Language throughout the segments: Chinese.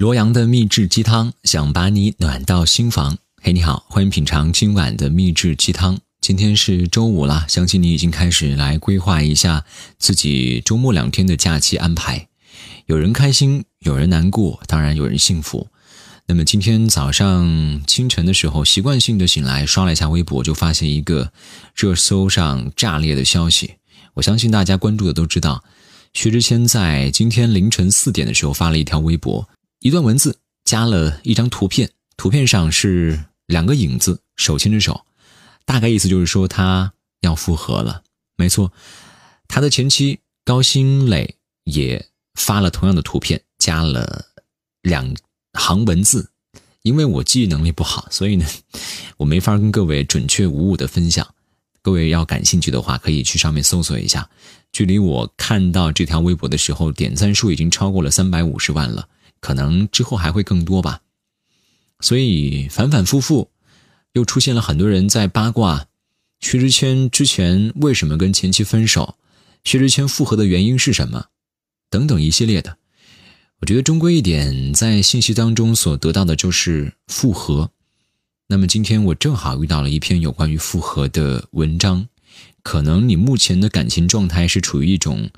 罗阳的秘制鸡汤，想把你暖到心房。嘿，你好，欢迎品尝今晚的秘制鸡汤。今天是周五了，相信你已经开始来规划一下自己周末两天的假期安排。有人开心，有人难过，当然有人幸福。那么今天早上清晨的时候，习惯性的醒来刷了一下微博，就发现一个热搜上炸裂的消息。我相信大家关注的都知道，薛之谦在今天凌晨四点的时候发了一条微博。一段文字加了一张图片，图片上是两个影子手牵着手，大概意思就是说他要复合了。没错，他的前妻高新磊也发了同样的图片，加了两行文字。因为我记忆能力不好，所以呢，我没法跟各位准确无误的分享。各位要感兴趣的话，可以去上面搜索一下。距离我看到这条微博的时候，点赞数已经超过了三百五十万了。可能之后还会更多吧，所以反反复复，又出现了很多人在八卦薛之谦之前为什么跟前妻分手，薛之谦复合的原因是什么，等等一系列的。我觉得终归一点，在信息当中所得到的就是复合。那么今天我正好遇到了一篇有关于复合的文章，可能你目前的感情状态是处于一种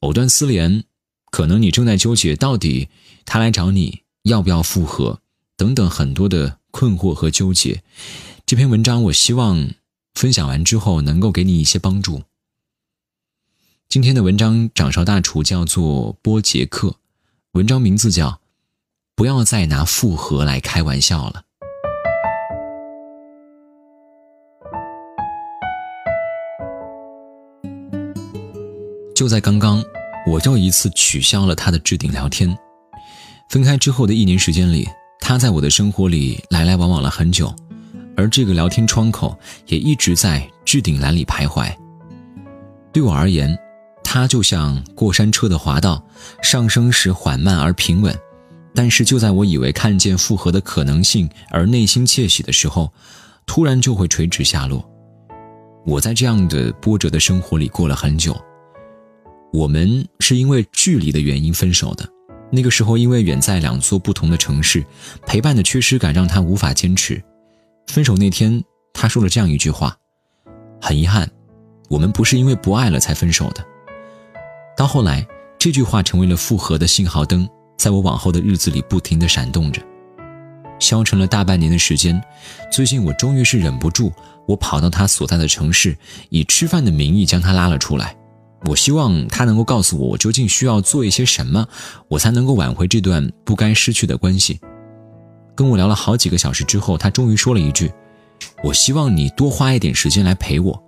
藕断丝连。可能你正在纠结，到底他来找你要不要复合，等等很多的困惑和纠结。这篇文章我希望分享完之后能够给你一些帮助。今天的文章掌勺大厨叫做波杰克，文章名字叫《不要再拿复合来开玩笑了》。就在刚刚。我又一次取消了他的置顶聊天。分开之后的一年时间里，他在我的生活里来来往往了很久，而这个聊天窗口也一直在置顶栏里徘徊。对我而言，他就像过山车的滑道，上升时缓慢而平稳，但是就在我以为看见复合的可能性而内心窃喜的时候，突然就会垂直下落。我在这样的波折的生活里过了很久。我们是因为距离的原因分手的。那个时候，因为远在两座不同的城市，陪伴的缺失感让他无法坚持。分手那天，他说了这样一句话：“很遗憾，我们不是因为不爱了才分手的。”到后来，这句话成为了复合的信号灯，在我往后的日子里不停地闪动着。消沉了大半年的时间，最近我终于是忍不住，我跑到他所在的城市，以吃饭的名义将他拉了出来。我希望他能够告诉我，我究竟需要做一些什么，我才能够挽回这段不该失去的关系。跟我聊了好几个小时之后，他终于说了一句：“我希望你多花一点时间来陪我。”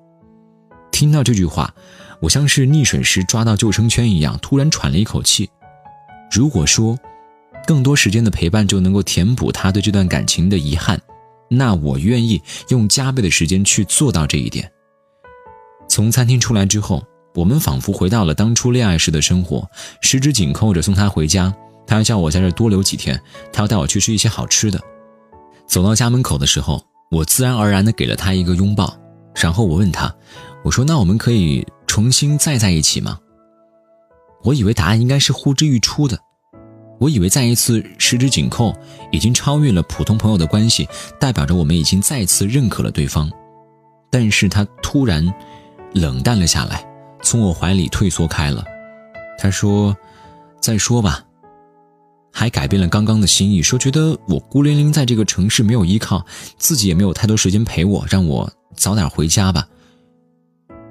听到这句话，我像是溺水时抓到救生圈一样，突然喘了一口气。如果说更多时间的陪伴就能够填补他对这段感情的遗憾，那我愿意用加倍的时间去做到这一点。从餐厅出来之后。我们仿佛回到了当初恋爱时的生活，十指紧扣着送他回家。他要叫我在这多留几天，他要带我去吃一些好吃的。走到家门口的时候，我自然而然地给了他一个拥抱，然后我问他：“我说，那我们可以重新再在一起吗？”我以为答案应该是呼之欲出的，我以为再一次十指紧扣已经超越了普通朋友的关系，代表着我们已经再次认可了对方。但是他突然冷淡了下来。从我怀里退缩开了，他说：“再说吧。”还改变了刚刚的心意，说觉得我孤零零在这个城市没有依靠，自己也没有太多时间陪我，让我早点回家吧。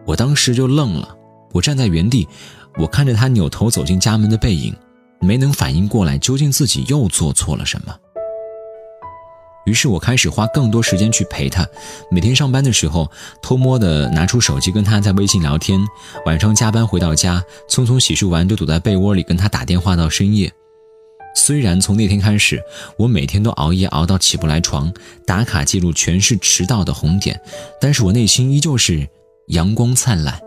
我当时就愣了，我站在原地，我看着他扭头走进家门的背影，没能反应过来究竟自己又做错了什么。于是我开始花更多时间去陪他，每天上班的时候偷摸的拿出手机跟他在微信聊天，晚上加班回到家匆匆洗漱完就躲在被窝里跟他打电话到深夜。虽然从那天开始我每天都熬夜熬到起不来床，打卡记录全是迟到的红点，但是我内心依旧是阳光灿烂，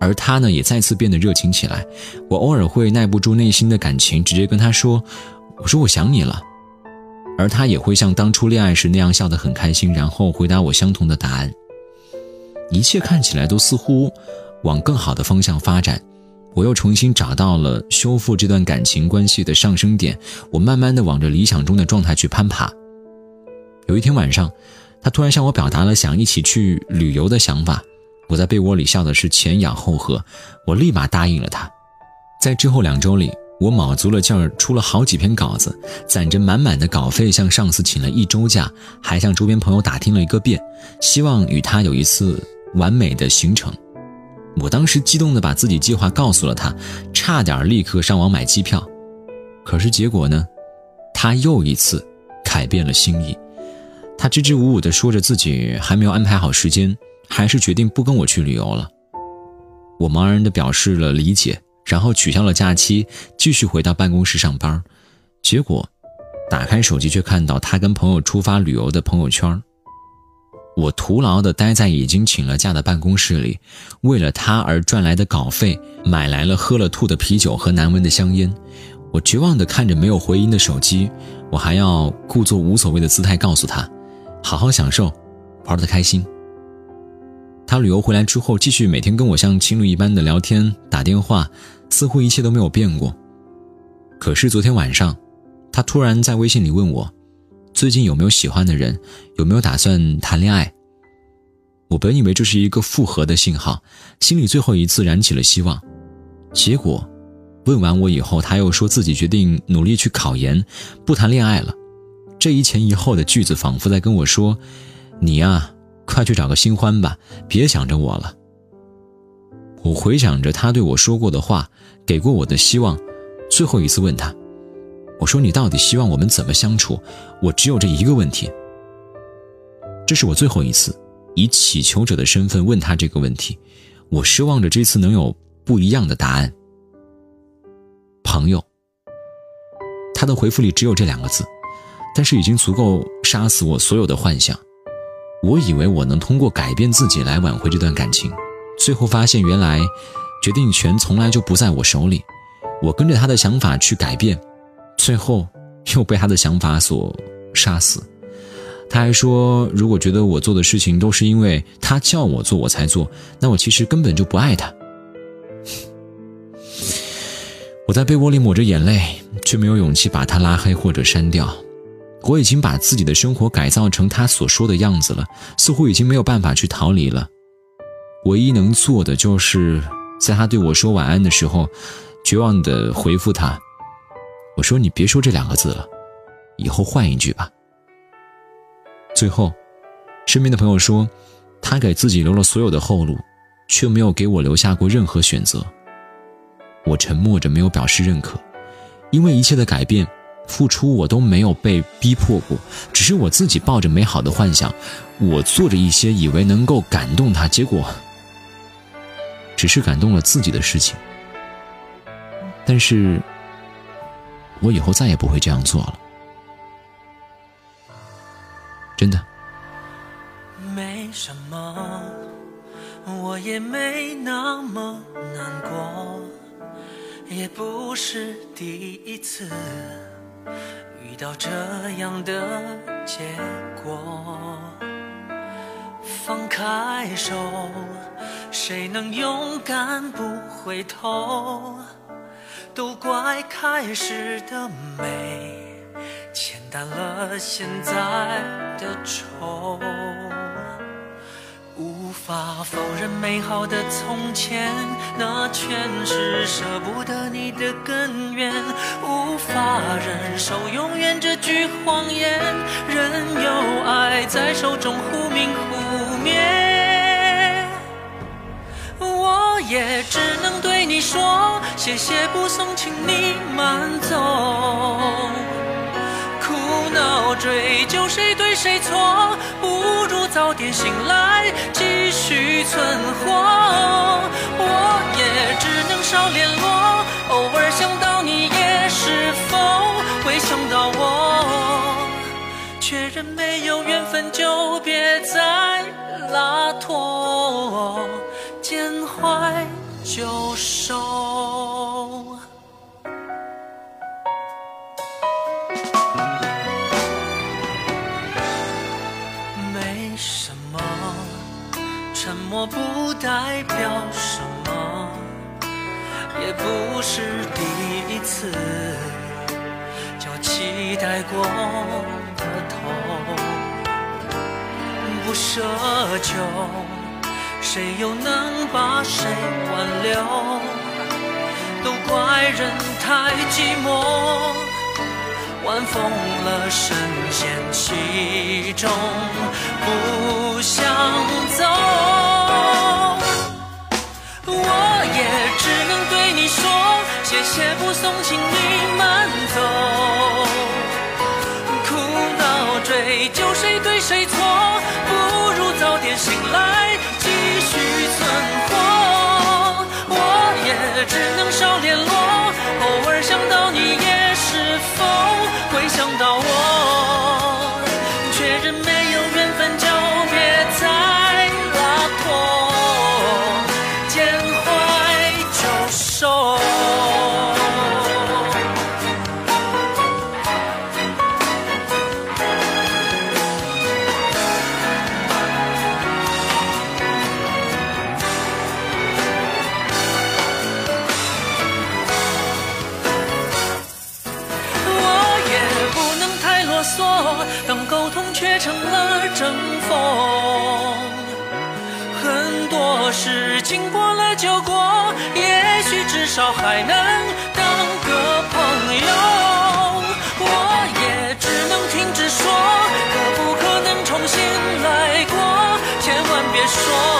而他呢也再次变得热情起来。我偶尔会耐不住内心的感情，直接跟他说：“我说我想你了。”而他也会像当初恋爱时那样笑得很开心，然后回答我相同的答案。一切看起来都似乎往更好的方向发展，我又重新找到了修复这段感情关系的上升点，我慢慢的往着理想中的状态去攀爬。有一天晚上，他突然向我表达了想一起去旅游的想法，我在被窝里笑的是前仰后合，我立马答应了他。在之后两周里，我卯足了劲儿出了好几篇稿子，攒着满满的稿费向上司请了一周假，还向周边朋友打听了一个遍，希望与他有一次完美的行程。我当时激动地把自己计划告诉了他，差点立刻上网买机票。可是结果呢？他又一次改变了心意。他支支吾吾地说着自己还没有安排好时间，还是决定不跟我去旅游了。我茫然地表示了理解，然后取消了假期，继续回到办公室上班。结果，打开手机却看到他跟朋友出发旅游的朋友圈。我徒劳地待在已经请了假的办公室里，为了他而赚来的稿费，买来了喝了吐的啤酒和难闻的香烟。我绝望地看着没有回音的手机，我还要故作无所谓的姿态告诉他：“好好享受，玩得开心。”他旅游回来之后，继续每天跟我像情侣一般的聊天、打电话，似乎一切都没有变过。可是昨天晚上，他突然在微信里问我。最近有没有喜欢的人？有没有打算谈恋爱？我本以为这是一个复合的信号，心里最后一次燃起了希望。结果，问完我以后，他又说自己决定努力去考研，不谈恋爱了。这一前一后的句子，仿佛在跟我说：“你呀，快去找个新欢吧，别想着我了。”我回想着他对我说过的话，给过我的希望，最后一次问他。我说：“你到底希望我们怎么相处？我只有这一个问题。这是我最后一次以乞求者的身份问他这个问题。我奢望着这次能有不一样的答案。”朋友，他的回复里只有这两个字，但是已经足够杀死我所有的幻想。我以为我能通过改变自己来挽回这段感情，最后发现原来决定权从来就不在我手里。我跟着他的想法去改变。最后又被他的想法所杀死。他还说，如果觉得我做的事情都是因为他叫我做我才做，那我其实根本就不爱他。我在被窝里抹着眼泪，却没有勇气把他拉黑或者删掉。我已经把自己的生活改造成他所说的样子了，似乎已经没有办法去逃离了。唯一能做的就是在他对我说晚安的时候，绝望的回复他。我说你别说这两个字了，以后换一句吧。最后，身边的朋友说，他给自己留了所有的后路，却没有给我留下过任何选择。我沉默着，没有表示认可，因为一切的改变、付出，我都没有被逼迫过，只是我自己抱着美好的幻想，我做着一些以为能够感动他，结果只是感动了自己的事情。但是。我以后再也不会这样做了，真的。没什么，我也没那么难过，也不是第一次遇到这样的结果。放开手，谁能勇敢不回头？都怪开始的美，牵淡了现在的愁。无法否认美好的从前，那全是舍不得你的根源。无法忍受永远这句谎言，任由爱在手中忽明忽灭。我也只能对你说谢谢不送，请你慢走。苦恼追究谁对谁错，不如早点醒来继续存活。我也只能少联络，偶尔想到你也是否会想到我？没有缘分就别再拉拖。见坏就收。没什么，沉默不代表什么。也不是第一次，就期待过头，不奢求，谁又能把谁挽留？都怪人太寂寞，晚风了，深陷其中，不想走。我也只能对你说，谢谢不送，请你慢走。对谁错，不如早点醒来，经过了就过，也许至少还能当个朋友。我也只能停止说，可不可能重新来过？千万别说。